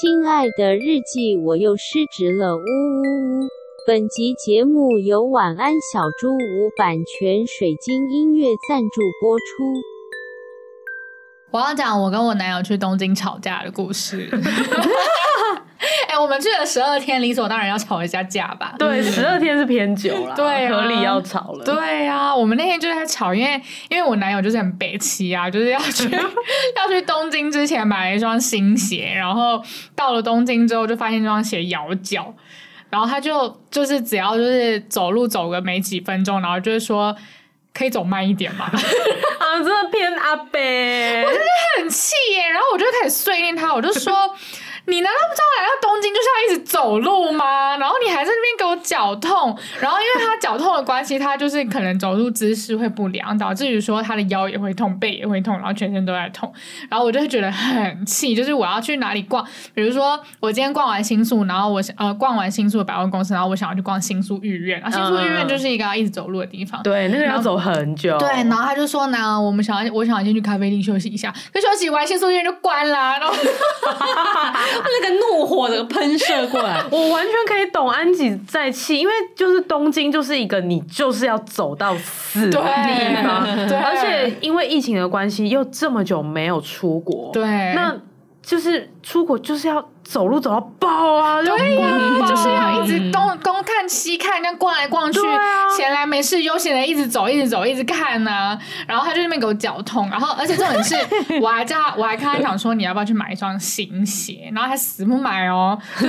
亲爱的日记，我又失职了，呜呜呜！本集节目由晚安小猪屋版权水晶音乐赞助播出。我要讲我跟我男友去东京吵架的故事。哎、欸，我们去了十二天，理所当然要吵一下架吧？对，十二天是偏久了，对、啊，合理要吵了。对呀、啊，我们那天就在吵，因为因为我男友就是很北齐啊，就是要去 要去东京之前买了一双新鞋，然后到了东京之后就发现这双鞋咬脚，然后他就就是只要就是走路走个没几分钟，然后就是说可以走慢一点嘛。啊，真的偏阿北，我真的很气耶，然后我就开始碎念他，我就说。你难道不知道来到东京就是要一直走路吗？然后你还在那边给我脚痛，然后因为他脚痛的关系，他就是可能走路姿势会不良，导致于说他的腰也会痛，背也会痛，然后全身都在痛。然后我就会觉得很气，就是我要去哪里逛，比如说我今天逛完新宿，然后我呃逛完新宿的百货公司，然后我想要去逛新宿御苑，啊，新宿御苑就是一个要一直走路的地方，对，那个要走很久。对，然后他就说呢，我们想要，我想要先去咖啡厅休息一下，可休息完新宿御苑就关了，然后。那个怒火的喷射过来，我完全可以懂安吉在气，因为就是东京就是一个你就是要走到死的地方，对，而且因为疫情的关系又这么久没有出国，对，那就是出国就是要。走路走到爆啊！对呀、啊，就是要一直东东看西看，那样逛来逛去，闲、啊、来没事悠闲的一直走，一直走，一直看呢、啊。然后他就那边给我脚痛，然后而且重点是，我还叫他，我还跟他讲说，你要不要去买一双新鞋？然后他死不买哦。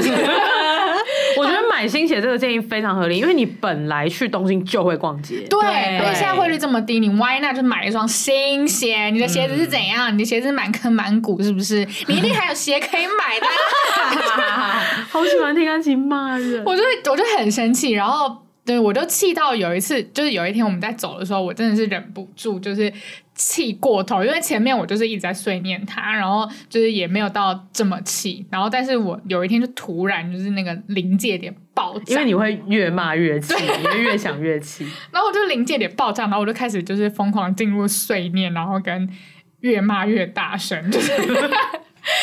我觉得买新鞋这个建议非常合理，因为你本来去东京就会逛街，对，因为现在汇率这么低，你 why not 就买一双新鞋？你的鞋子是怎样？嗯、你的鞋子满坑满谷是不是？你一定还有鞋可以买的。好喜欢听安琪骂人，我就我就很生气，然后对我就气到有一次，就是有一天我们在走的时候，我真的是忍不住，就是气过头，因为前面我就是一直在碎念他，然后就是也没有到这么气，然后但是我有一天就突然就是那个临界点爆炸，因为你会越骂越气，你会越想越气，然后我就临界点爆炸，然后我就开始就是疯狂进入碎念，然后跟越骂越大声，就是。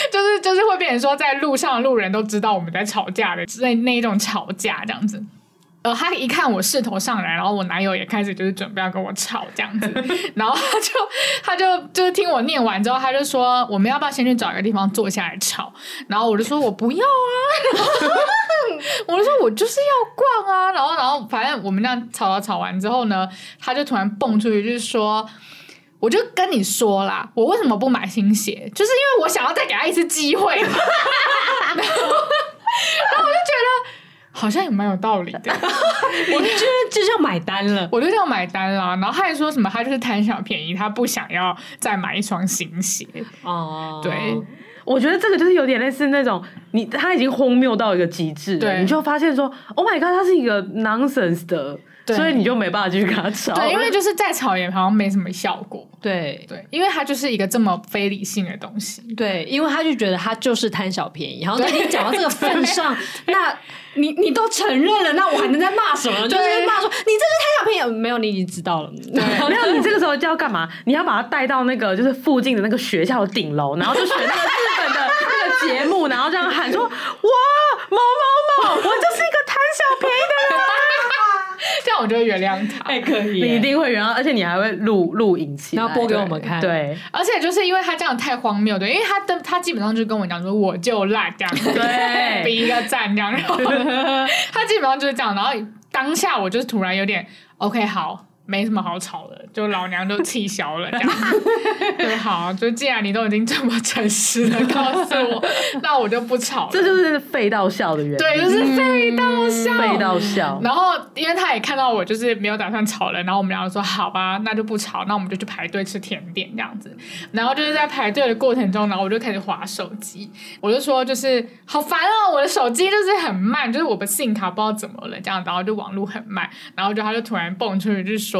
就是就是会变成说，在路上的路人都知道我们在吵架的那那一种吵架这样子。呃，他一看我势头上来，然后我男友也开始就是准备要跟我吵这样子，然后他就他就就是听我念完之后，他就说我们要不要先去找一个地方坐下来吵？然后我就说我不要啊，我就说我就是要逛啊，然后然后反正我们那样吵吵吵完之后呢，他就突然蹦出去就是说。我就跟你说啦，我为什么不买新鞋？就是因为我想要再给他一次机会然后，然后我就觉得好像也蛮有道理的。我就就是要买单了，我就要买单啦。然后他还说什么，他就是贪小便宜，他不想要再买一双新鞋。哦，对，我觉得这个就是有点类似那种你他已经荒谬到一个极致，对，你就发现说，Oh my god，他是一个 nonsense 的。所以你就没办法继续跟他吵，对，因为就是再吵也好像没什么效果，对。对，因为他就是一个这么非理性的东西，对，因为他就觉得他就是贪小便宜，然后都已经讲到这个份上，那你你都承认了，那我还能再骂什么？就是骂说你这是贪小便宜，没有，你已经知道了，对，没有，你这个时候就要干嘛？你要把他带到那个就是附近的那个学校的顶楼，然后就选那个日本的那个节目，然后这样喊说：哇，某某某，我就是一个贪小便宜的人。这样我就会原谅他，还可以，你一定会原谅，而且你还会录录影起来，然后播给我们看。对，而且就是因为他这样太荒谬，对，因为他的他基本上就跟我讲说，我就烂这样，对，比一个赞这样，然后他基本上就是这样，然后当下我就突然有点 OK 好。没什么好吵的，就老娘都气消了，这样就，好，就既然你都已经这么诚实的告诉我，那我就不吵了。这就是废到笑的原因，对，就是废到笑，废到笑。然后，因为他也看到我就是没有打算吵了，然后我们两个说好吧，那就不吵，那我们就去排队吃甜点这样子。然后就是在排队的过程中，然后我就开始划手机，我就说就是好烦哦，我的手机就是很慢，就是我的 SIM 卡不知道怎么了这样，然后就网络很慢，然后就他就突然蹦出去就是说。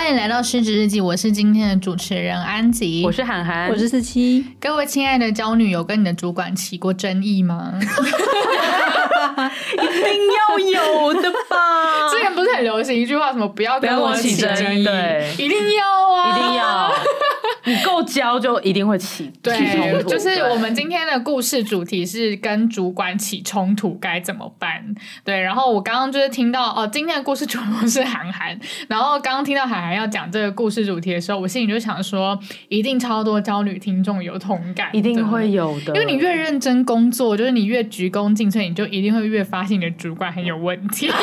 欢迎来到失职日记，我是今天的主持人安吉，我是涵涵，我是四七。各位亲爱的娇女有，跟你的主管起过争议吗？一定要有的吧？之前不是很流行一句话，什么不要跟我起争议，一定要啊，一定要。你够焦就一定会起 对起冲突，就是我们今天的故事主题是跟主管起冲突该怎么办？对，然后我刚刚就是听到哦，今天的故事主题是韩寒，然后刚刚听到涵涵要讲这个故事主题的时候，我心里就想说，一定超多焦女听众有同感，一定会有的，因为你越认真工作，就是你越鞠躬尽瘁，你就一定会越发现你的主管很有问题。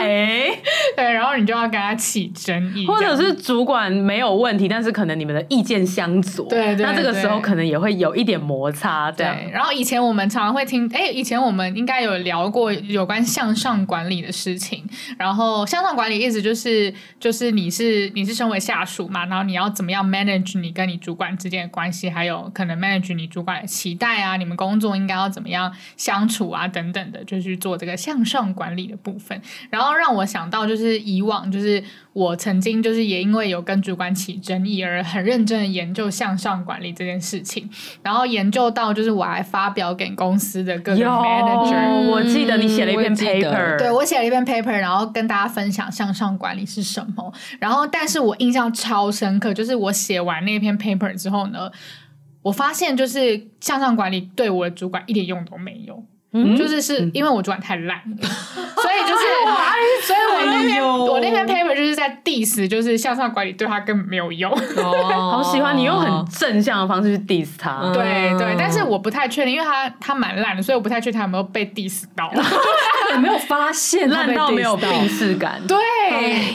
哎、欸，对，然后你就要跟他起争议，或者是主管没有问题，但是可能你们的。意见相左，对，对，那这个时候可能也会有一点摩擦，对。然后以前我们常常会听，哎，以前我们应该有聊过有关向上管理的事情。然后向上管理意思就是，就是你是你是身为下属嘛，然后你要怎么样 manage 你跟你主管之间的关系，还有可能 manage 你主管的期待啊，你们工作应该要怎么样相处啊，等等的，就是做这个向上管理的部分。然后让我想到就是以往就是。我曾经就是也因为有跟主管起争议而很认真的研究向上管理这件事情，然后研究到就是我还发表给公司的各个 manager，我记得你写了一篇 paper，我对我写了一篇 paper，然后跟大家分享向上管理是什么。然后，但是我印象超深刻，就是我写完那篇 paper 之后呢，我发现就是向上管理对我的主管一点用都没有。嗯，就是是因为我主管太烂，嗯、所以就是，所以我那篇我那篇 paper 就是在 diss，就是向上管理对他根本没有用。哦，好喜欢你用很正向的方式去 diss 他。嗯、对对，但是我不太确定，因为他他蛮烂的，所以我不太确定他有没有被 diss 到。有没有发现烂到没有病识感？对。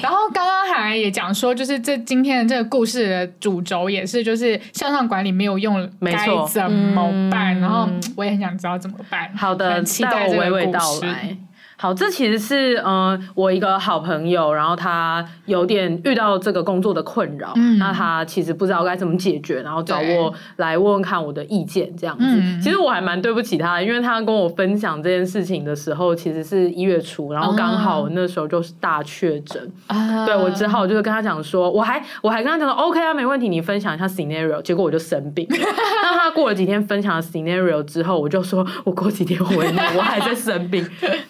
然后刚刚涵涵也讲说，就是这今天的这个故事的主轴也是，就是向上管理没有用，该怎么办？然后我也很想知道怎么办。好的。带我娓娓道来。好，这其实是嗯、呃，我一个好朋友，然后他有点遇到这个工作的困扰，嗯、那他其实不知道该怎么解决，然后找我来问问看我的意见，这样子。嗯、其实我还蛮对不起他，因为他跟我分享这件事情的时候，其实是一月初，然后刚好那时候就是大确诊，啊、对，我只好就是跟他讲说，我还我还跟他讲说，OK 啊，没问题，你分享一下 scenario，结果我就生病。那他过了几天分享了 scenario 之后，我就说我过几天回来，我还在生病，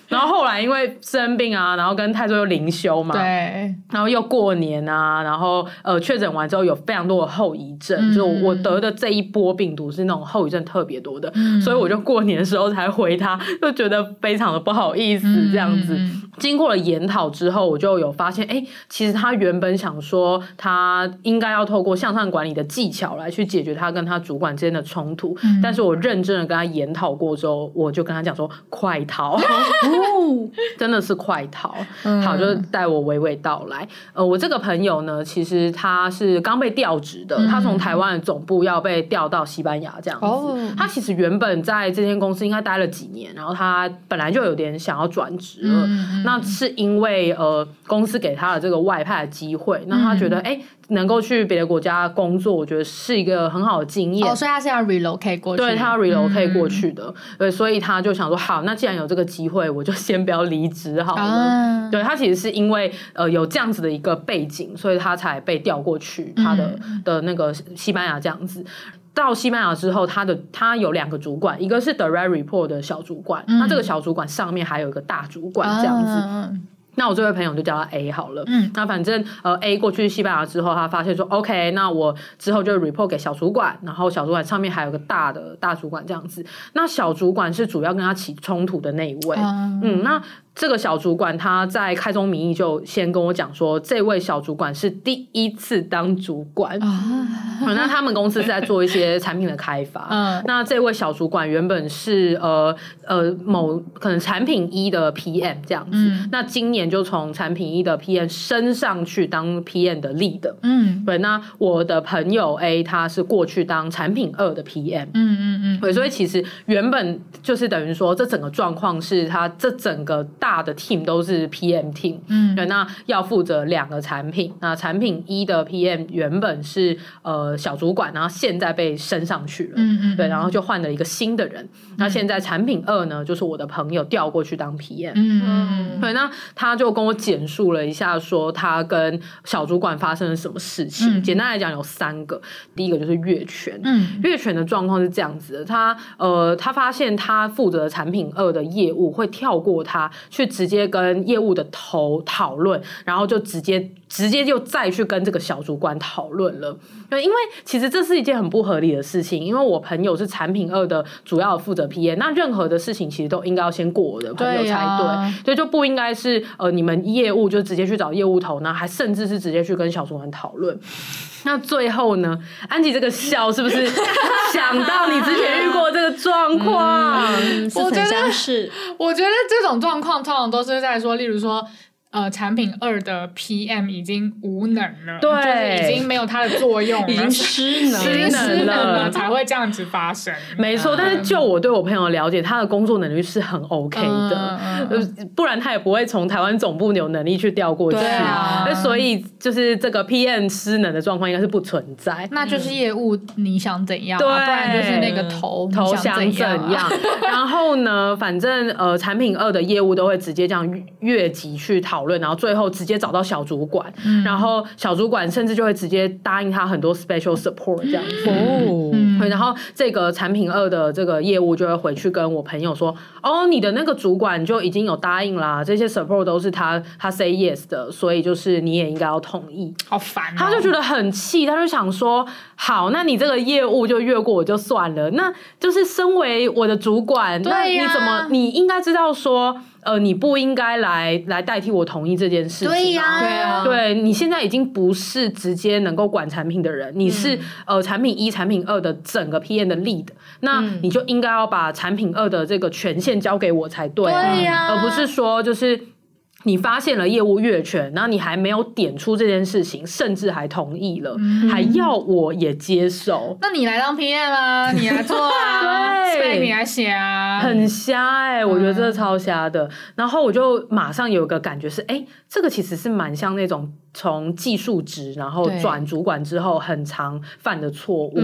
然后。后来因为生病啊，然后跟泰州又灵修嘛，对，然后又过年啊，然后呃确诊完之后有非常多的后遗症，嗯、就我得的这一波病毒是那种后遗症特别多的，嗯、所以我就过年的时候才回他，就觉得非常的不好意思这样子。嗯、经过了研讨之后，我就有发现，哎，其实他原本想说他应该要透过向上管理的技巧来去解决他跟他主管之间的冲突，嗯、但是我认真的跟他研讨过之后，我就跟他讲说，快逃。真的是快逃！嗯、好，就带我娓娓道来。呃，我这个朋友呢，其实他是刚被调职的，嗯、他从台湾的总部要被调到西班牙这样子。哦、他其实原本在这间公司应该待了几年，然后他本来就有点想要转职了。嗯、那是因为呃，公司给他的这个外派的机会，那他觉得哎。能够去别的国家工作，我觉得是一个很好的经验。哦，所以他是要 relocate 过去，对，他要 relocate 过去的，嗯、对，所以他就想说，好，那既然有这个机会，我就先不要离职好了。啊、对，他其实是因为呃有这样子的一个背景，所以他才被调过去他的、嗯、的那个西班牙这样子。到西班牙之后，他的他有两个主管，一个是 direct report 的小主管，嗯、那这个小主管上面还有一个大主管这样子。啊那我这位朋友就叫他 A 好了。嗯，那反正呃 A 过去西班牙之后，他发现说 OK，那我之后就 report 给小主管，然后小主管上面还有个大的大主管这样子。那小主管是主要跟他起冲突的那一位。嗯，嗯，那。这个小主管他在开宗明义就先跟我讲说，这位小主管是第一次当主管。那他们公司是在做一些产品的开发。那这位小主管原本是呃呃某可能产品一的 PM 这样子。那今年就从产品一的 PM 升上去当 PM 的 lead。嗯，对。那我的朋友 A 他是过去当产品二的 PM。嗯嗯嗯。对，所以其实原本就是等于说，这整个状况是他这整个大。大的 team 都是 PM team，嗯，对，那要负责两个产品，那产品一的 PM 原本是呃小主管，然后现在被升上去了，嗯嗯，对，然后就换了一个新的人，嗯、那现在产品二呢，就是我的朋友调过去当 PM，嗯。嗯，对，那他就跟我简述了一下，说他跟小主管发生了什么事情，嗯、简单来讲有三个，第一个就是越权，嗯，越权的状况是这样子的，他呃他发现他负责产品二的业务会跳过他。去直接跟业务的头讨论，然后就直接直接就再去跟这个小主管讨论了。对，因为其实这是一件很不合理的事情，因为我朋友是产品二的主要负责 PM，那任何的事情其实都应该要先过我的朋友才对，对啊，所以就不应该是呃你们业务就直接去找业务头，呢还甚至是直接去跟小主管讨论。那最后呢，安吉这个笑是不是 想到你之前遇过这个状况？嗯，是很像是，我觉得这种状况通常都是在说，例如说。呃，产品二的 PM 已经无能了，对，就是已经没有它的作用了，已经失能，失能了才会这样子发生。没错，但是就我对我朋友了解，他的工作能力是很 OK 的，嗯、不然他也不会从台湾总部有能力去调过去。啊，所以就是这个 PM 失能的状况应该是不存在。那就是业务你想怎样，啊，对，不然就是那个头头想怎样。然后呢，反正呃，产品二的业务都会直接这样越级去讨论。然后最后直接找到小主管，嗯、然后小主管甚至就会直接答应他很多 special support 这样子。哦，嗯、然后这个产品二的这个业务就会回去跟我朋友说：“哦，你的那个主管就已经有答应啦，这些 support 都是他他 say yes 的，所以就是你也应该要同意。”好烦、哦，他就觉得很气，他就想说：“好，那你这个业务就越过我就算了，那就是身为我的主管，那你怎么你应该知道说。”呃，你不应该来来代替我同意这件事情。对呀、啊，对啊，对，你现在已经不是直接能够管产品的人，你是、嗯、呃产品一、产品二的整个 PM 的 lead，那你就应该要把产品二的这个权限交给我才对，对呀、啊，而不是说就是。你发现了业务越权，然后你还没有点出这件事情，甚至还同意了，嗯、还要我也接受。那你来当 PM 啊，你来做啊，对，你来写啊，很瞎哎、欸，我觉得这超瞎的。嗯、然后我就马上有一个感觉是，哎、欸，这个其实是蛮像那种从技术职然后转主管之后很常犯的错误，对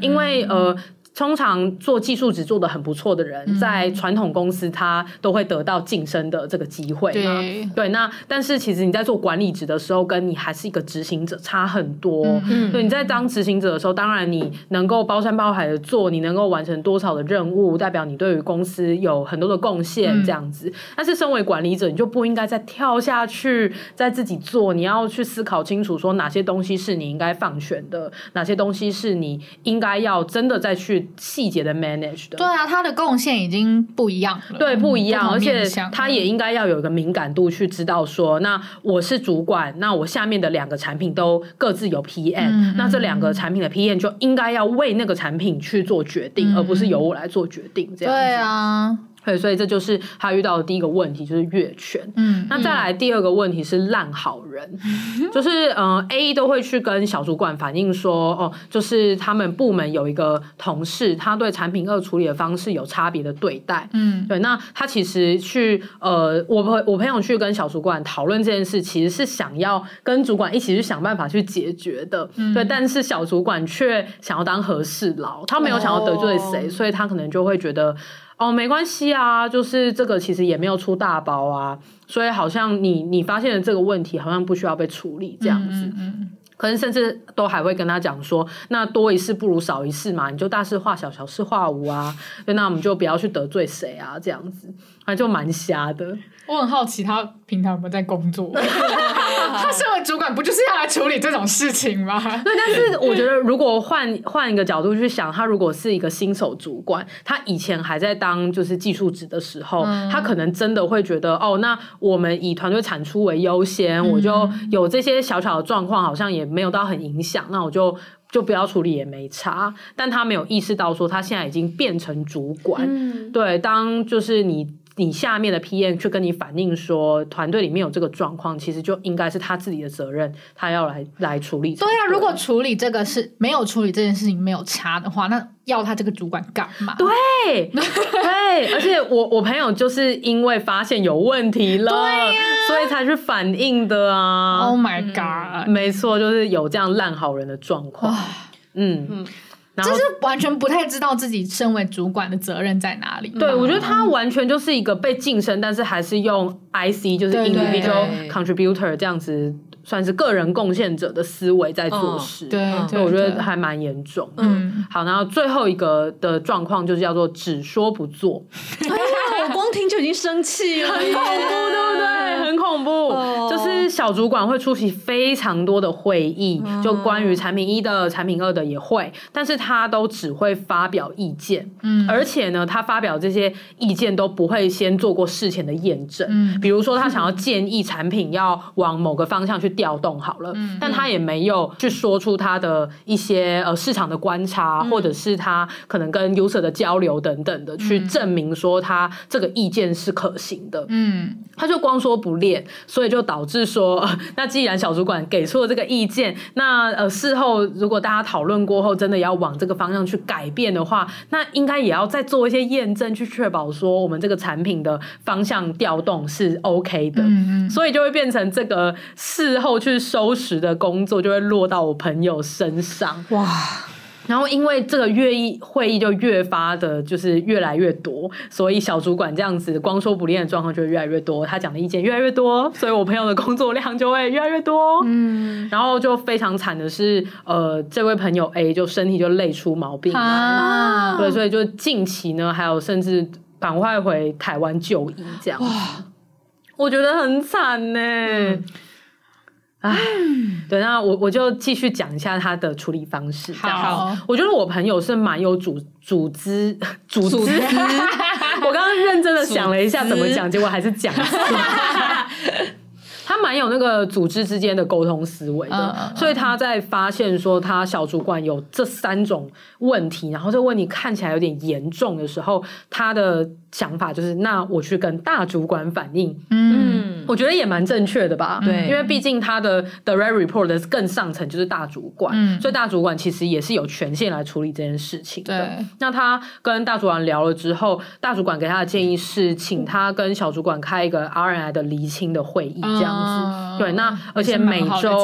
因为呃。通常做技术职做的很不错的人，嗯、在传统公司他都会得到晋升的这个机会嘛。对，对，那但是其实你在做管理职的时候，跟你还是一个执行者差很多。嗯，对，你在当执行者的时候，当然你能够包山包海的做，你能够完成多少的任务，代表你对于公司有很多的贡献这样子。嗯、但是身为管理者，你就不应该再跳下去再自己做，你要去思考清楚，说哪些东西是你应该放权的，哪些东西是你应该要真的再去。细节的 manage 的，对啊，他的贡献已经不一样了，对，不一样，而且他也应该要有一个敏感度去知道说，那我是主管，那我下面的两个产品都各自有 PM，嗯，那这两个产品的 PM 就应该要为那个产品去做决定，嗯，而不是由我来做决定，这样子。对啊。对，所以这就是他遇到的第一个问题，就是越权。嗯，那再来第二个问题是烂好人，嗯、就是嗯、呃、A 都会去跟小主管反映说，哦，就是他们部门有一个同事，他对产品二处理的方式有差别的对待。嗯，对，那他其实去呃，我朋我朋友去跟小主管讨论这件事，其实是想要跟主管一起去想办法去解决的。嗯、对，但是小主管却想要当和事佬，他没有想要得罪谁，哦、所以他可能就会觉得。哦，没关系啊，就是这个其实也没有出大包啊，所以好像你你发现了这个问题，好像不需要被处理这样子。嗯，嗯，可能甚至都还会跟他讲说，那多一事不如少一事嘛，你就大事化小，小事化无啊，那我们就不要去得罪谁啊，这样子，那就蛮瞎的。我很好奇，他平常有没有在工作？他身为主管，不就是要来处理这种事情吗？对，但是我觉得，如果换换一个角度去想，他如果是一个新手主管，他以前还在当就是技术职的时候，嗯、他可能真的会觉得，哦，那我们以团队产出为优先，嗯、我就有这些小小的状况，好像也没有到很影响，那我就就不要处理也没差。但他没有意识到说，他现在已经变成主管，嗯、对，当就是你。你下面的 PM 去跟你反映说团队里面有这个状况，其实就应该是他自己的责任，他要来来处理。对啊，如果处理这个是没有处理这件事情没有差的话，那要他这个主管干嘛？对对，而且我我朋友就是因为发现有问题了，对呀、啊，所以才去反映的啊。Oh my god！嗯、没错，就是有这样烂好人的状况。嗯嗯。就是完全不太知道自己身为主管的责任在哪里。对，我觉得他完全就是一个被晋升，但是还是用 IC 就是 individual contributor 这样子，算是个人贡献者的思维在做事。对，所以我觉得还蛮严重。嗯，好，然后最后一个的状况就是叫做只说不做。光听就已经生气了，很恐怖，对不对？很恐怖。就是小主管会出席非常多的会议，就关于产品一的、产品二的也会，但是。他都只会发表意见，嗯，而且呢，他发表这些意见都不会先做过事前的验证，嗯，比如说他想要建议产品要往某个方向去调动好了，嗯，但他也没有去说出他的一些呃市场的观察，嗯，或者是他可能跟 user 的交流等等的，去证明说他这个意见是可行的，嗯，他就光说不练，所以就导致说，呃，那既然小主管给出了这个意见，那呃事后如果大家讨论过后，真的要往这个方向去改变的话，那应该也要再做一些验证，去确保说我们这个产品的方向调动是 OK 的。嗯嗯，所以就会变成这个事后去收拾的工作就会落到我朋友身上。哇！然后因为这个月议会议就越发的，就是越来越多，所以小主管这样子光说不练的状况就会越来越多，他讲的意见越来越多，所以我朋友的工作量就会越来越多。嗯，然后就非常惨的是，呃，这位朋友 A 就身体就累出毛病啊，对，所以就近期呢，还有甚至赶快回台湾就医这样。哇，我觉得很惨呢。嗯唉，对，那我我就继续讲一下他的处理方式。好，我觉得我朋友是蛮有组组织组织。我刚刚认真的想了一下怎么讲，结果还是讲错。他蛮有那个组织之间的沟通思维的，所以他在发现说他小主管有这三种问题，然后这问题看起来有点严重的时候，他的。想法就是，那我去跟大主管反映，嗯，我觉得也蛮正确的吧，对，因为毕竟他的 direct report 的更上层就是大主管，嗯，所以大主管其实也是有权限来处理这件事情的。对，那他跟大主管聊了之后，大主管给他的建议是，请他跟小主管开一个 RNI 的厘清的会议，这样子。嗯、对，那而且每周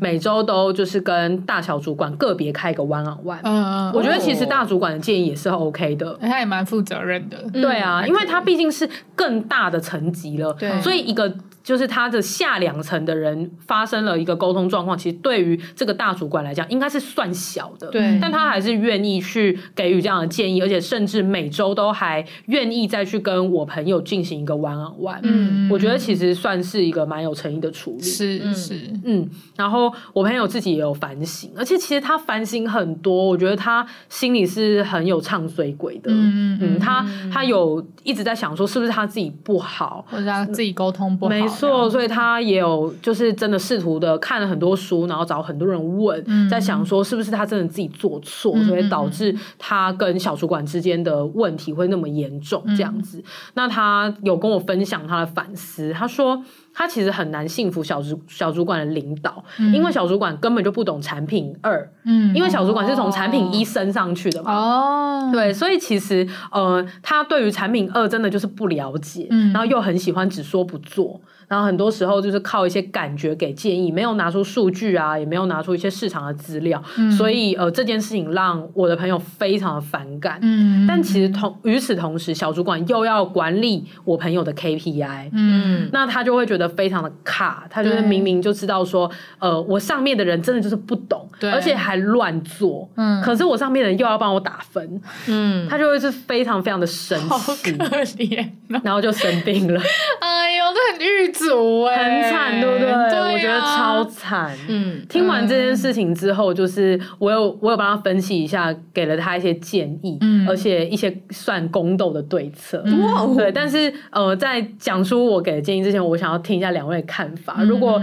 每周都就是跟大小主管个别开一个 one on one。嗯，我觉得其实大主管的建议也是 OK 的，他也蛮负责任的。对啊。啊，因为它毕竟是更大的层级了，对，所以一个。就是他的下两层的人发生了一个沟通状况，其实对于这个大主管来讲，应该是算小的，对。但他还是愿意去给予这样的建议，而且甚至每周都还愿意再去跟我朋友进行一个玩玩。嗯，我觉得其实算是一个蛮有诚意的处理。是是嗯，然后我朋友自己也有反省，而且其实他反省很多，我觉得他心里是很有唱衰鬼的。嗯嗯，他他有一直在想说，是不是他自己不好，或者他自己沟通不好。错，所以他也有就是真的试图的看了很多书，然后找很多人问，嗯、在想说是不是他真的自己做错，嗯、所以导致他跟小主管之间的问题会那么严重这样子。嗯、那他有跟我分享他的反思，他说他其实很难信服小主小主管的领导，嗯、因为小主管根本就不懂产品二，嗯，因为小主管是从产品一升上去的嘛，哦，对，所以其实呃，他对于产品二真的就是不了解，嗯，然后又很喜欢只说不做。然后很多时候就是靠一些感觉给建议，没有拿出数据啊，也没有拿出一些市场的资料，嗯、所以呃这件事情让我的朋友非常的反感。嗯，但其实同与此同时，小主管又要管理我朋友的 KPI，嗯，那他就会觉得非常的卡，他就是明明就知道说，呃，我上面的人真的就是不懂，对而且还乱做，嗯，可是我上面的人又要帮我打分，嗯，他就会是非常非常的生气，好可怜、哦，然后就生病了。哎呦，这很狱卒哎很惨，对不对？对啊、我觉得超惨。嗯，听完这件事情之后，就是我有我有帮他分析一下，给了他一些建议，嗯，而且一些算宫斗的对策。哇、嗯，对。但是呃，在讲出我给的建议之前，我想要听一下两位的看法。嗯、如果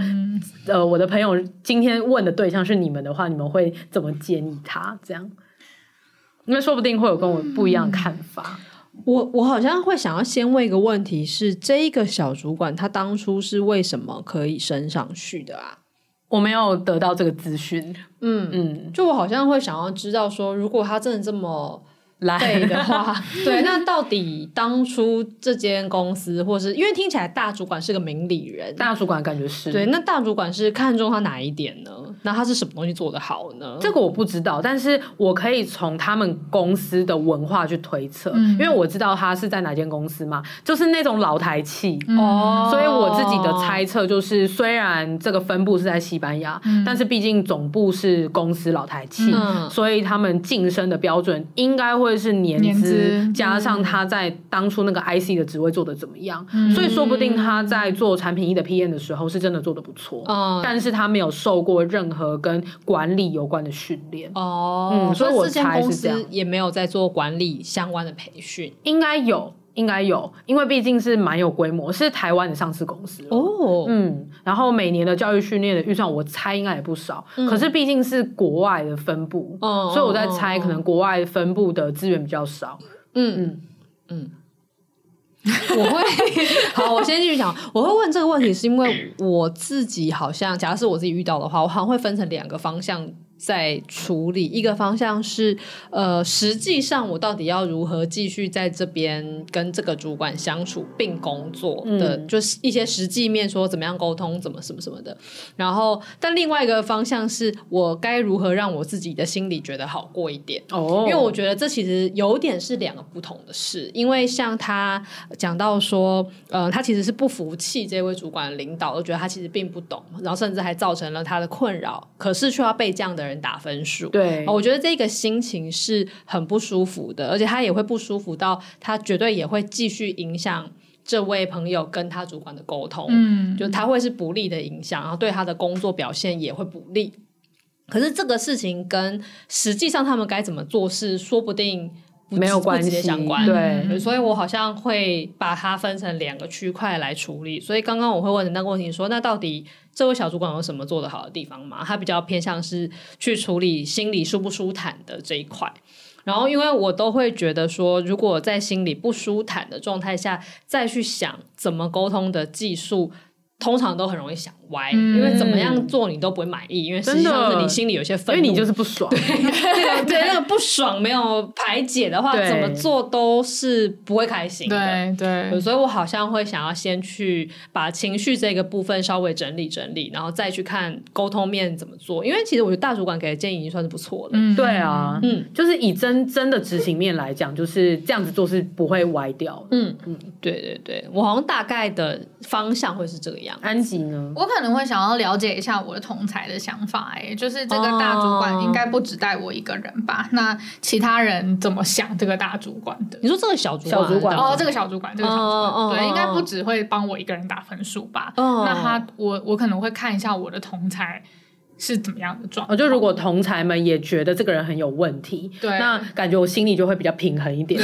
呃我的朋友今天问的对象是你们的话，你们会怎么建议他？这样，因为说不定会有跟我不一样的看法。我我好像会想要先问一个问题是：这一个小主管他当初是为什么可以升上去的啊？我没有得到这个资讯。嗯嗯，就我好像会想要知道说，如果他真的这么。来。的话，对，那到底当初这间公司，或是因为听起来大主管是个明理人，大主管感觉是。对，那大主管是看中他哪一点呢？那他是什么东西做的好呢？这个我不知道，但是我可以从他们公司的文化去推测，嗯、因为我知道他是在哪间公司嘛，就是那种老台企哦，嗯、所以我自己的猜测就是，虽然这个分部是在西班牙，嗯、但是毕竟总部是公司老台企，嗯、所以他们晋升的标准应该会。是年资加上他在当初那个 IC 的职位做的怎么样，嗯、所以说不定他在做产品一的 PM 的时候是真的做的不错，嗯、但是他没有受过任何跟管理有关的训练哦，嗯，所以我猜是这样，也没有在做管理相关的培训，应该有。应该有，因为毕竟是蛮有规模，是台湾的上市公司哦。嗯，然后每年的教育训练的预算，我猜应该也不少。嗯、可是毕竟是国外的分部，嗯、所以我在猜，可能国外分部的资源比较少。嗯，嗯 我会好，我先继续讲。我会问这个问题，是因为我自己好像，假如是我自己遇到的话，我好像会分成两个方向。在处理一个方向是，呃，实际上我到底要如何继续在这边跟这个主管相处并工作的，嗯、就是一些实际面说怎么样沟通，怎么什么什么的。然后，但另外一个方向是我该如何让我自己的心里觉得好过一点哦，因为我觉得这其实有点是两个不同的事。因为像他讲到说，呃，他其实是不服气这位主管领导，我觉得他其实并不懂，然后甚至还造成了他的困扰，可是却要被这样的人打分数，对，我觉得这个心情是很不舒服的，而且他也会不舒服到他绝对也会继续影响这位朋友跟他主管的沟通，嗯，就他会是不利的影响，然后对他的工作表现也会不利。可是这个事情跟实际上他们该怎么做是说不定没有关系相关，对，所以我好像会把它分成两个区块来处理。所以刚刚我会问的那个问题说，那到底？这位小主管有什么做得好的地方吗？他比较偏向是去处理心理舒不舒坦的这一块。然后，因为我都会觉得说，如果在心里不舒坦的状态下，再去想怎么沟通的技术，通常都很容易想歪，嗯、因为怎么样做你都不会满意，因为实际上是你心里有些愤怒，因为你就是不爽，对那个 对那个不爽没有排解的话，怎么做都是不会开心的，对对，所以我好像会想要先去把情绪这个部分稍微整理整理，然后再去看沟通面怎么做，因为其实我觉得大主管给的建议已经算是不错的，嗯，对啊，嗯，就是以真真的执行面来讲，就是这样子做是不会歪掉，嗯。嗯，对对对，我好像大概的方向会是这个样，安吉呢？我可能会想要了解一下我的同才的想法，哎，就是这个大主管应该不只带我一个人吧？哦、那其他人怎么想这个大主管的？你说这个小主管，小主管哦，这个小主管，这个小主管，哦、对，哦、应该不只会帮我一个人打分数吧？哦、那他，我我可能会看一下我的同侪。是怎么样的状况？就如果同才们也觉得这个人很有问题，对，那感觉我心里就会比较平衡一点。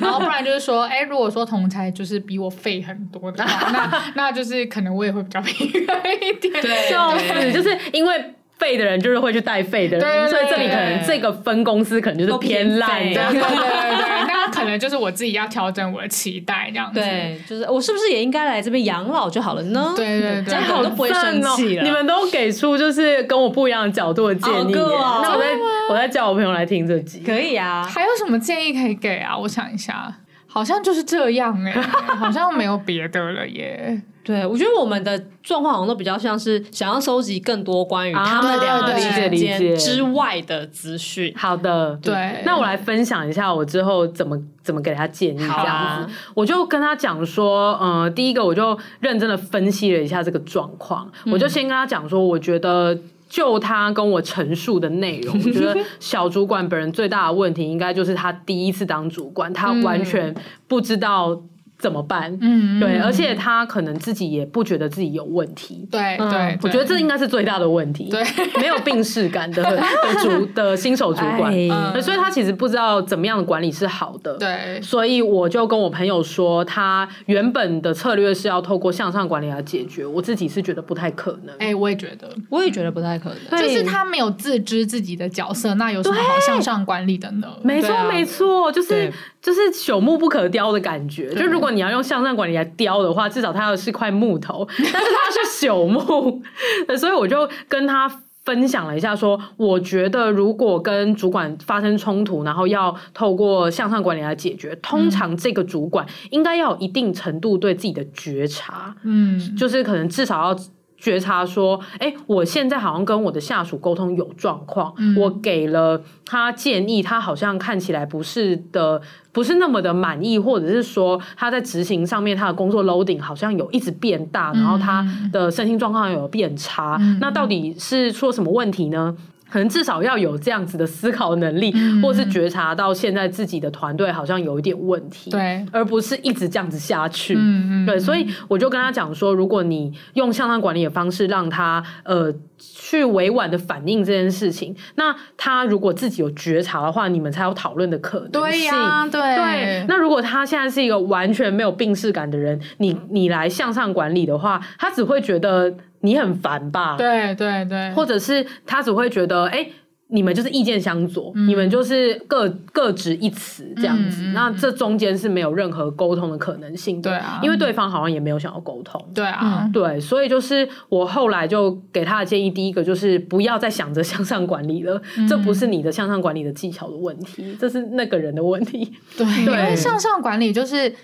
然后不然就是说，哎，如果说同才就是比我废很多的话，那那就是可能我也会比较平衡一点。对，就是就是因为。废的人就是会去带废的人，所以这里可能这个分公司可能就是偏烂，对对对对，那可能就是我自己要调整我的期待这样子。对，就是我是不是也应该来这边养老就好了呢？对对对，这样我都不会生气了。你们都给出就是跟我不一样的角度的建议，那我再我再叫我朋友来听这集，可以啊。还有什么建议可以给啊？我想一下，好像就是这样哎，好像没有别的了耶。对，我觉得我们的状况好像都比较像是想要收集更多关于他们两个之间之外的资讯。好的，对。那我来分享一下我之后怎么怎么给他建议这样子。啊、我就跟他讲说，嗯、呃，第一个我就认真的分析了一下这个状况。嗯、我就先跟他讲说，我觉得就他跟我陈述的内容，我觉得 小主管本人最大的问题，应该就是他第一次当主管，他完全不知道。怎么办？嗯，对，而且他可能自己也不觉得自己有问题。对对，我觉得这应该是最大的问题。对，没有病视感的 的主的新手主管，所以他其实不知道怎么样的管理是好的。对，所以我就跟我朋友说，他原本的策略是要透过向上管理来解决。我自己是觉得不太可能。哎，我也觉得，我也觉得不太可能。就是他没有自知自己的角色，那有什么好向上管理的呢？没错，没错，就是。就是朽木不可雕的感觉。就如果你要用向上管理来雕的话，至少它要是块木头，但是它是朽木，所以我就跟他分享了一下，说我觉得如果跟主管发生冲突，然后要透过向上管理来解决，通常这个主管应该要有一定程度对自己的觉察，嗯，就是可能至少要。觉察说，哎、欸，我现在好像跟我的下属沟通有状况，嗯、我给了他建议，他好像看起来不是的，不是那么的满意，或者是说他在执行上面他的工作 loading 好像有一直变大，嗯、然后他的身心状况有变差，嗯、那到底是出了什么问题呢？可能至少要有这样子的思考能力，嗯、或是觉察到现在自己的团队好像有一点问题，对，而不是一直这样子下去。嗯、对，所以我就跟他讲说，如果你用向上管理的方式让他呃去委婉的反映这件事情，那他如果自己有觉察的话，你们才有讨论的可能性。对呀、啊，对对。那如果他现在是一个完全没有病识感的人，你你来向上管理的话，他只会觉得。你很烦吧？对对对，或者是他只会觉得，哎、欸，你们就是意见相左，嗯、你们就是各各执一词这样子，嗯、那这中间是没有任何沟通的可能性的。对啊，因为对方好像也没有想要沟通。对啊，对，所以就是我后来就给他的建议，第一个就是不要再想着向上管理了，嗯、这不是你的向上管理的技巧的问题，这是那个人的问题。对，对，因为向上管理就是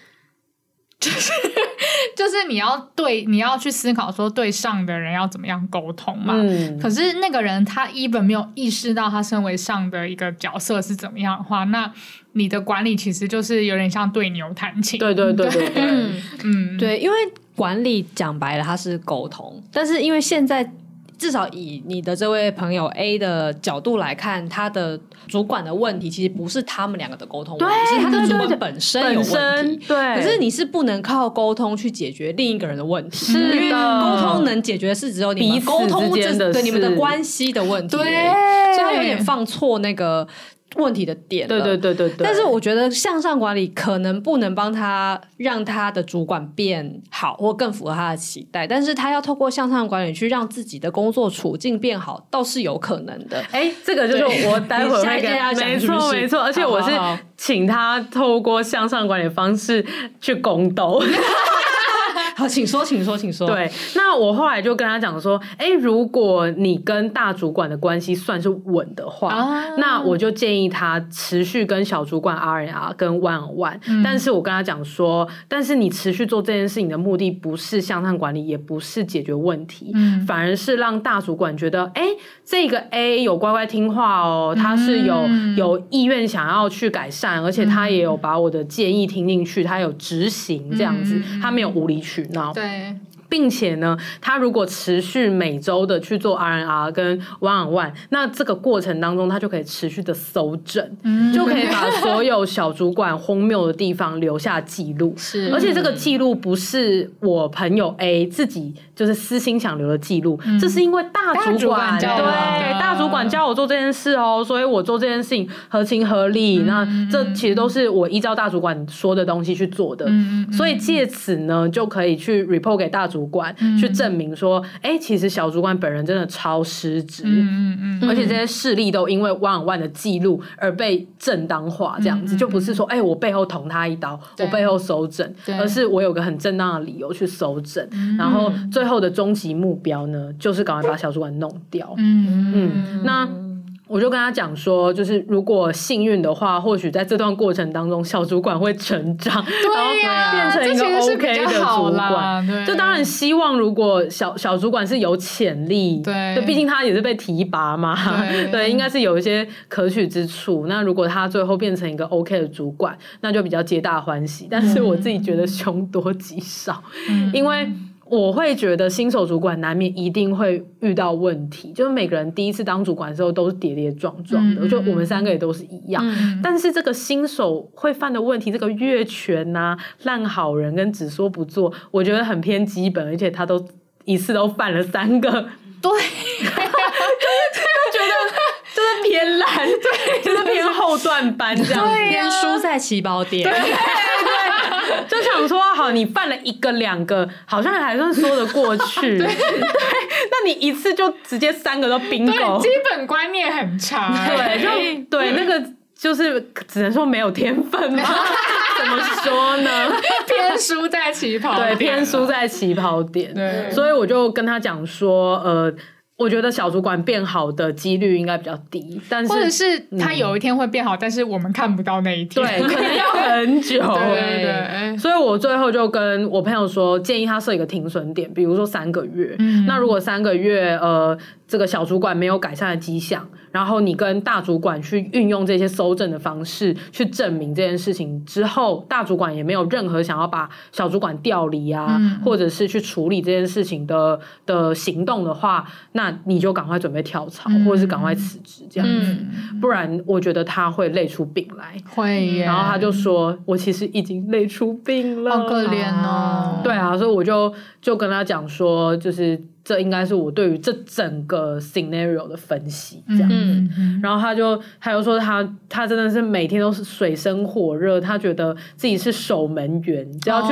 就是。就是你要对，你要去思考说对上的人要怎么样沟通嘛。嗯。可是那个人他一本没有意识到他身为上的一个角色是怎么样的话，那你的管理其实就是有点像对牛弹琴。对对对对对。嗯 嗯，对，因为管理讲白了它是沟通，但是因为现在。至少以你的这位朋友 A 的角度来看，他的主管的问题其实不是他们两个的沟通问题，对是他的主管本身有问题。对，可是你是不能靠沟通去解决另一个人的问题，是，因为沟通能解决的是只有你们沟通之间的对你们的关系的问题，对，所以他有点放错那个。问题的点，对对对对对。但是我觉得向上管理可能不能帮他让他的主管变好，或更符合他的期待。但是他要透过向上管理去让自己的工作处境变好，倒是有可能的。哎，这个就是我待会儿会跟他讲，没错没错。而且我是请他透过向上管理方式去宫斗。好，请说，请说，请说。对，那我后来就跟他讲说，哎、欸，如果你跟大主管的关系算是稳的话，啊、那我就建议他持续跟小主管 R&R 跟 One One。嗯、但是我跟他讲说，但是你持续做这件事情的目的不是向上管理，也不是解决问题，嗯、反而是让大主管觉得，哎、欸，这个 A 有乖乖听话哦，他是有、嗯、有意愿想要去改善，而且他也有把我的建议听进去，他有执行这样子，他没有无理取对。并且呢，他如果持续每周的去做 RNR 跟 One on One，那这个过程当中，他就可以持续的搜证，嗯、就可以把所有小主管荒谬的地方留下记录。是，而且这个记录不是我朋友 A 自己就是私心想留的记录，嗯、这是因为大主管对大主管教我做这件事哦，所以我做这件事情合情合理。嗯、那这其实都是我依照大主管说的东西去做的，嗯、所以借此呢，就可以去 report 给大主管。主管去证明说，哎、欸，其实小主管本人真的超失职，嗯嗯，而且这些事例都因为 one on one 的记录而被正当化，这样子就不是说，哎、欸，我背后捅他一刀，我背后搜证，而是我有个很正当的理由去搜证，对然后最后的终极目标呢，就是赶快把小主管弄掉，嗯嗯，那。我就跟他讲说，就是如果幸运的话，或许在这段过程当中，小主管会成长，对呀，变成一个 OK 的主管。对，就当然希望，如果小小主管是有潜力，对，毕竟他也是被提拔嘛，对，对，应该是有一些可取之处。那如果他最后变成一个 OK 的主管，那就比较皆大欢喜。但是我自己觉得凶多吉少，嗯，因为。我会觉得新手主管难免一定会遇到问题，就是每个人第一次当主管的时候都是跌跌撞撞的，嗯、就我们三个也都是一样。嗯、但是这个新手会犯的问题，这个越权呐、烂好人跟只说不做，我觉得很偏基本，而且他都一次都犯了三个，对，就是觉得就是偏烂，对，就是偏后段班这样。子，偏输在起跑点。对 就想说，好，你犯了一个两个，好像还算说得过去。对，那你一次就直接三个都 bingo，基本观念很差。对，就对那个就是只能说没有天分吗？怎么说呢？偏输在起跑点，对，偏输在起跑点。对，所以我就跟他讲说，呃。我觉得小主管变好的几率应该比较低，但是或者是他有一天会变好，嗯、但是我们看不到那一天，对，可能要很久。对对对，所以我最后就跟我朋友说，建议他设一个停损点，比如说三个月。嗯、那如果三个月，呃。这个小主管没有改善的迹象，然后你跟大主管去运用这些搜证的方式去证明这件事情之后，大主管也没有任何想要把小主管调离啊，嗯、或者是去处理这件事情的的行动的话，那你就赶快准备跳槽，嗯、或者是赶快辞职这样子，嗯、不然我觉得他会累出病来。会耶，然后他就说：“我其实已经累出病了，好可怜哦。”对啊，所以我就就跟他讲说，就是。这应该是我对于这整个 scenario 的分析，这样子。然后他就他就说他他真的是每天都是水深火热，他觉得自己是守门员，就要去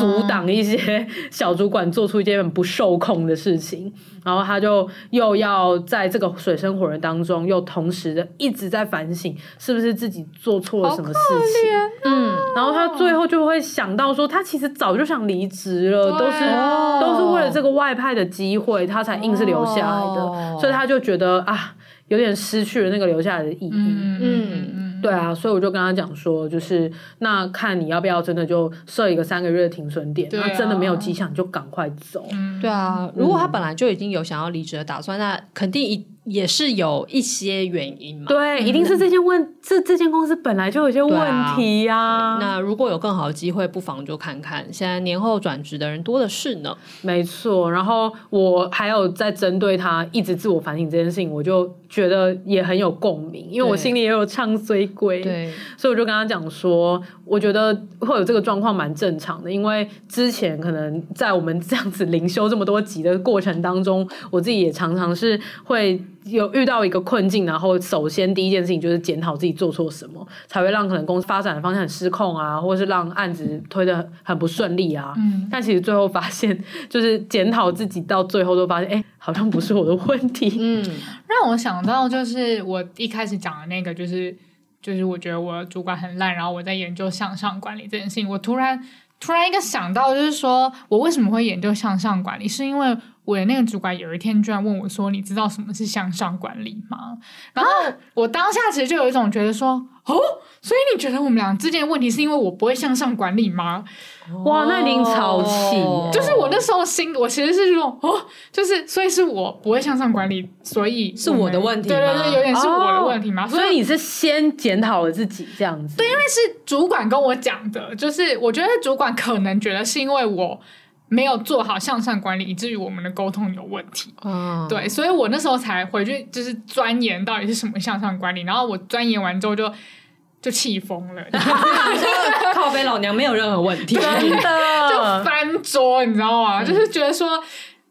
阻挡一些小主管做出一些很不受控的事情。然后他就又要在这个水深火热当中，又同时的一直在反省，是不是自己做错了什么事情？哦、嗯，然后他最后就会想到说，他其实早就想离职了，哦、都是都是为了这个外派的机会，他才硬是留下来的，哦、所以他就觉得啊，有点失去了那个留下来的意义。嗯。嗯对啊，所以我就跟他讲说，就是那看你要不要真的就设一个三个月的停损点，那、啊、真的没有迹象就赶快走。嗯、对啊，如果他本来就已经有想要离职的打算，那肯定一。也是有一些原因嘛，对，一定是这件问这这间公司本来就有些问题呀、啊啊。那如果有更好的机会，不妨就看看。现在年后转职的人多的是呢。没错，然后我还有在针对他一直自我反省这件事情，我就觉得也很有共鸣，因为我心里也有唱衰鬼，对，所以我就跟他讲说，我觉得会有这个状况蛮正常的，因为之前可能在我们这样子灵修这么多集的过程当中，我自己也常常是会。有遇到一个困境，然后首先第一件事情就是检讨自己做错什么，才会让可能公司发展的方向很失控啊，或者是让案子推的很不顺利啊。嗯，但其实最后发现，就是检讨自己到最后都发现，哎，好像不是我的问题。嗯，让我想到就是我一开始讲的那个，就是就是我觉得我主管很烂，然后我在研究向上管理这件事情，我突然突然一个想到，就是说我为什么会研究向上管理，是因为。我的那个主管有一天居然问我说：“你知道什么是向上管理吗？”然后我当下其实就有一种觉得说：“哦，所以你觉得我们俩之间的问题是因为我不会向上管理吗？”哇，那一定超气！就是我那时候心，我其实是说：“哦，就是所以是我不会向上管理，所以是我的问题。”对对对，有点是我的问题吗？所以你是先检讨了自己这样子？对，因为是主管跟我讲的，就是我觉得主管可能觉得是因为我。没有做好向上管理，以至于我们的沟通有问题。嗯，对，所以我那时候才回去，就是钻研到底是什么向上管理。然后我钻研完之后就，就就气疯了。靠北老娘没有任何问题，真的就翻桌，你知道吗？嗯、就是觉得说，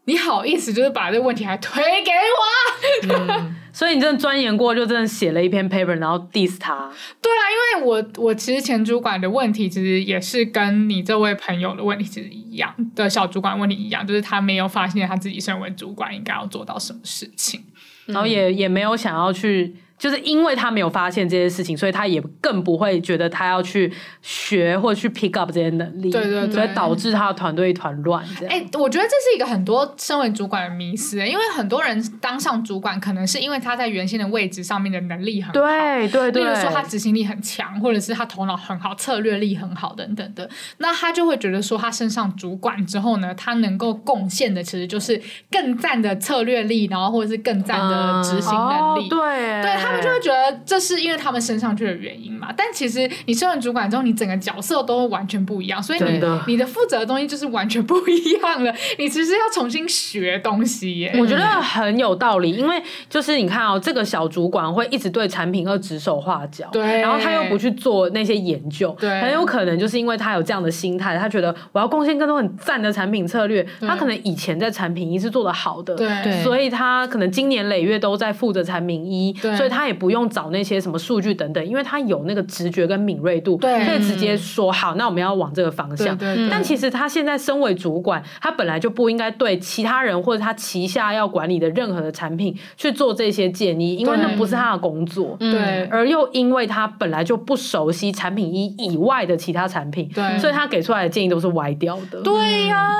你好意思，就是把这个问题还推给我。嗯所以你真的钻研过，就真的写了一篇 paper，然后 diss 他。对啊，因为我我其实前主管的问题，其实也是跟你这位朋友的问题其实一样的小主管问题一样，就是他没有发现他自己身为主管应该要做到什么事情，嗯、然后也也没有想要去。就是因为他没有发现这些事情，所以他也更不会觉得他要去学或去 pick up 这些能力，对对对，所以导致他的团队一团乱。哎、欸，我觉得这是一个很多身为主管的迷思，因为很多人当上主管，可能是因为他在原先的位置上面的能力很好，对对对，例如说他执行力很强，或者是他头脑很好、策略力很好等等的，那他就会觉得说，他升上主管之后呢，他能够贡献的其实就是更赞的策略力，然后或者是更赞的执行能力，嗯哦、对对。他们就会觉得这是因为他们升上去的原因嘛？但其实你升了主管之后，你整个角色都完全不一样，所以你的你的负责的东西就是完全不一样了。你其实要重新学东西耶。我觉得很有道理，因为就是你看哦，这个小主管会一直对产品二指手画脚，对，然后他又不去做那些研究，对，很有可能就是因为他有这样的心态，他觉得我要贡献更多很赞的产品策略。他可能以前在产品一是做的好的，对，所以他可能今年累月都在负责产品一，对所以他。他也不用找那些什么数据等等，因为他有那个直觉跟敏锐度，对可以直接说好，那我们要往这个方向。对对对但其实他现在身为主管，他本来就不应该对其他人或者他旗下要管理的任何的产品去做这些建议，因为那不是他的工作。对，而又因为他本来就不熟悉产品一以外的其他产品，对所以他给出来的建议都是歪掉的。对呀、啊，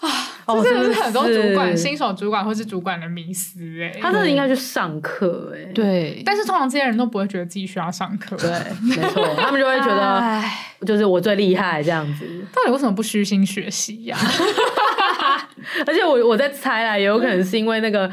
哦，这真的是很多主管、新手主管或是主管的迷思哎、他真的应该去上课哎。对，但是通常这些人都不会觉得自己需要上课，对，没错，他们就会觉得唉就是我最厉害这样子。到底为什么不虚心学习呀、而且我我在猜啦，也有可能是因为那个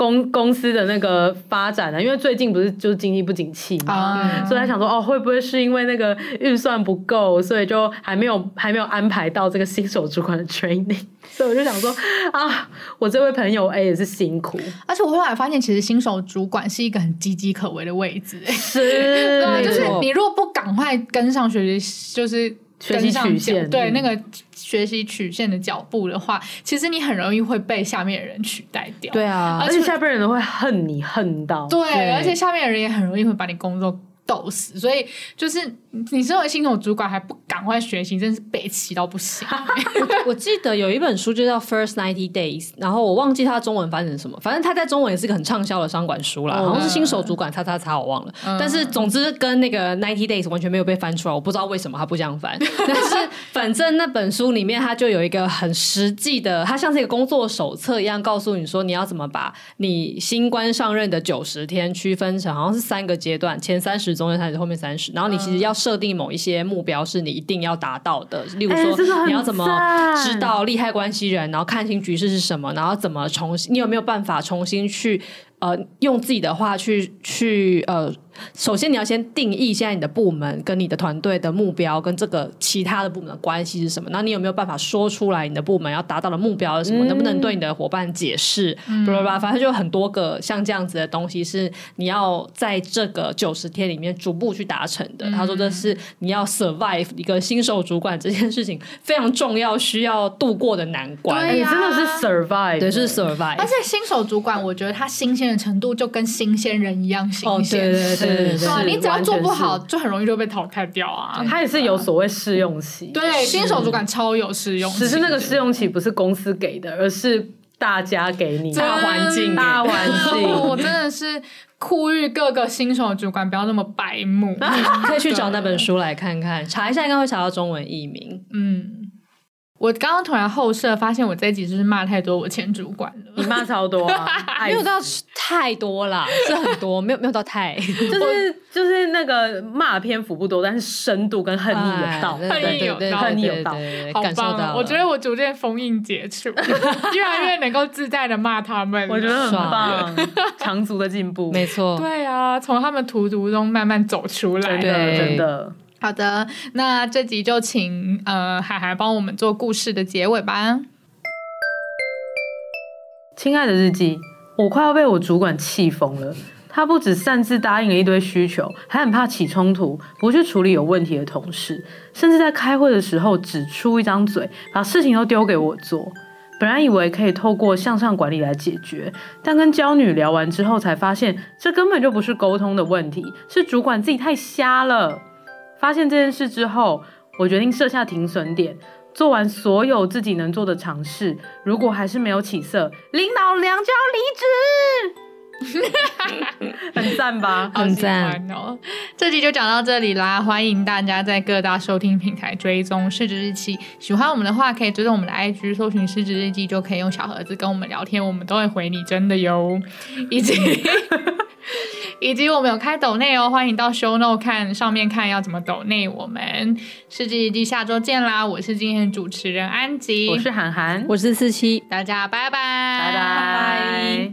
公公司的那个发展呢，因为最近不是就是经济不景气嘛，啊。所以他想说哦，会不会是因为那个预算不够，所以就还没有还没有安排到这个新手主管的 training。所以我就想说啊，我这位朋友 A 也是辛苦，而且我后来发现，其实新手主管是一个很岌岌可危的位置、欸，是，对啊，就是你如果不赶快跟上学习，就是跟上曲线对那个学习曲线的脚步的话，其实你很容易会被下面的人取代掉。对啊而，且下边人都会恨你恨到，对，对。而且下面的人也很容易会把你工作斗死，所以就是你身为新手主管还不赶快学习，真是北齐到不行。我记得有一本书就叫《First Ninety Days》，然后我忘记它中文翻成什么，反正它在中文也是个很畅销的商管书啦，哦好像是新手主管，叉叉叉我忘了。但是总之跟那个 Ninety Days 完全没有被翻出来，我不知道为什么它不这样翻。但是反正那本书里面它就有一个很实际的，它像是一个工作手册一样，告诉你说你要怎么把你新官上任的九十天区分成好像是三个阶段，前三十、中间三十、后面三十，然后你其实要设定某一些目标是你一定要达到的，例如说你要怎么知道利害关系人，然后看清局势是什么，然后怎么重新，你有没有办法重新去呃用自己的话去去呃，首先你要先定义现在你的部门跟你的团队的目标跟这个其他的部门的关系是什么，那你有没有办法说出来你的部门要达到的目标是什么，嗯能不能对你的伙伴解释，巴拉巴拉，反正就很多个像这样子的东西是你要在这个九十天里面逐步去达成的。他说这是你要 survive 一个新手主管这件事情非常重要，需要度过的难关。哎、对呀真的是 survive，对，是 survive。而且新手主管，我觉得他新鲜的程度就跟新鲜人一样新哦，鲜。对对对对对你只要做不好，就很容易就被淘汰掉啊。他也是有所谓试用期，对，新手主管超有试用期，只是那个试用期不是公司给的，而是大家给你大环境大环境 我。真的是呼吁各个新手主管不要那么白目。可以去找那本书来看看，查一下应该会查到中文译名。嗯，我刚刚突然后设发现，我这一集就是骂太多我前主管了？你骂超多啊，没有到太多啦，是很多，没有没有到太。就是就是那个骂的篇幅不多，但是深度跟恨意有到，哎恨意有到恨意有到。好感受到！我觉得我逐渐封印解除，越来越能够自在的骂他们。我觉得很棒，长足的进步，没错。对啊，从他们荼毒中慢慢走出来。真的对真的。好的，那这集就请呃海海帮我们做故事的结尾吧。亲爱的日记，我快要被我主管气疯了。他不止擅自答应了一堆需求，还很怕起冲突，不去处理有问题的同事，甚至在开会的时候只出一张嘴，把事情都丢给我做。本来以为可以透过向上管理来解决，但跟娇女聊完之后，才发现这根本就不是沟通的问题，是主管自己太瞎了。发现这件事之后，我决定设下停损点。做完所有自己能做的尝试，如果还是没有起色，领导娘就要离职，很赞吧？很赞哦！这集就讲到这里啦，欢迎大家在各大收听平台追踪《市值日记》。喜欢我们的话，可以追踪我们的 IG，搜寻《市值日记》，就可以用小盒子跟我们聊天，我们都会回你，真的哟。以及 以及我们有开抖内哦，欢迎到 Show Note 看上面看要怎么抖内我们《市值日记》，下周见啦！我是今天的主持人安吉，我是涵涵，我是四七，大家拜拜，拜拜。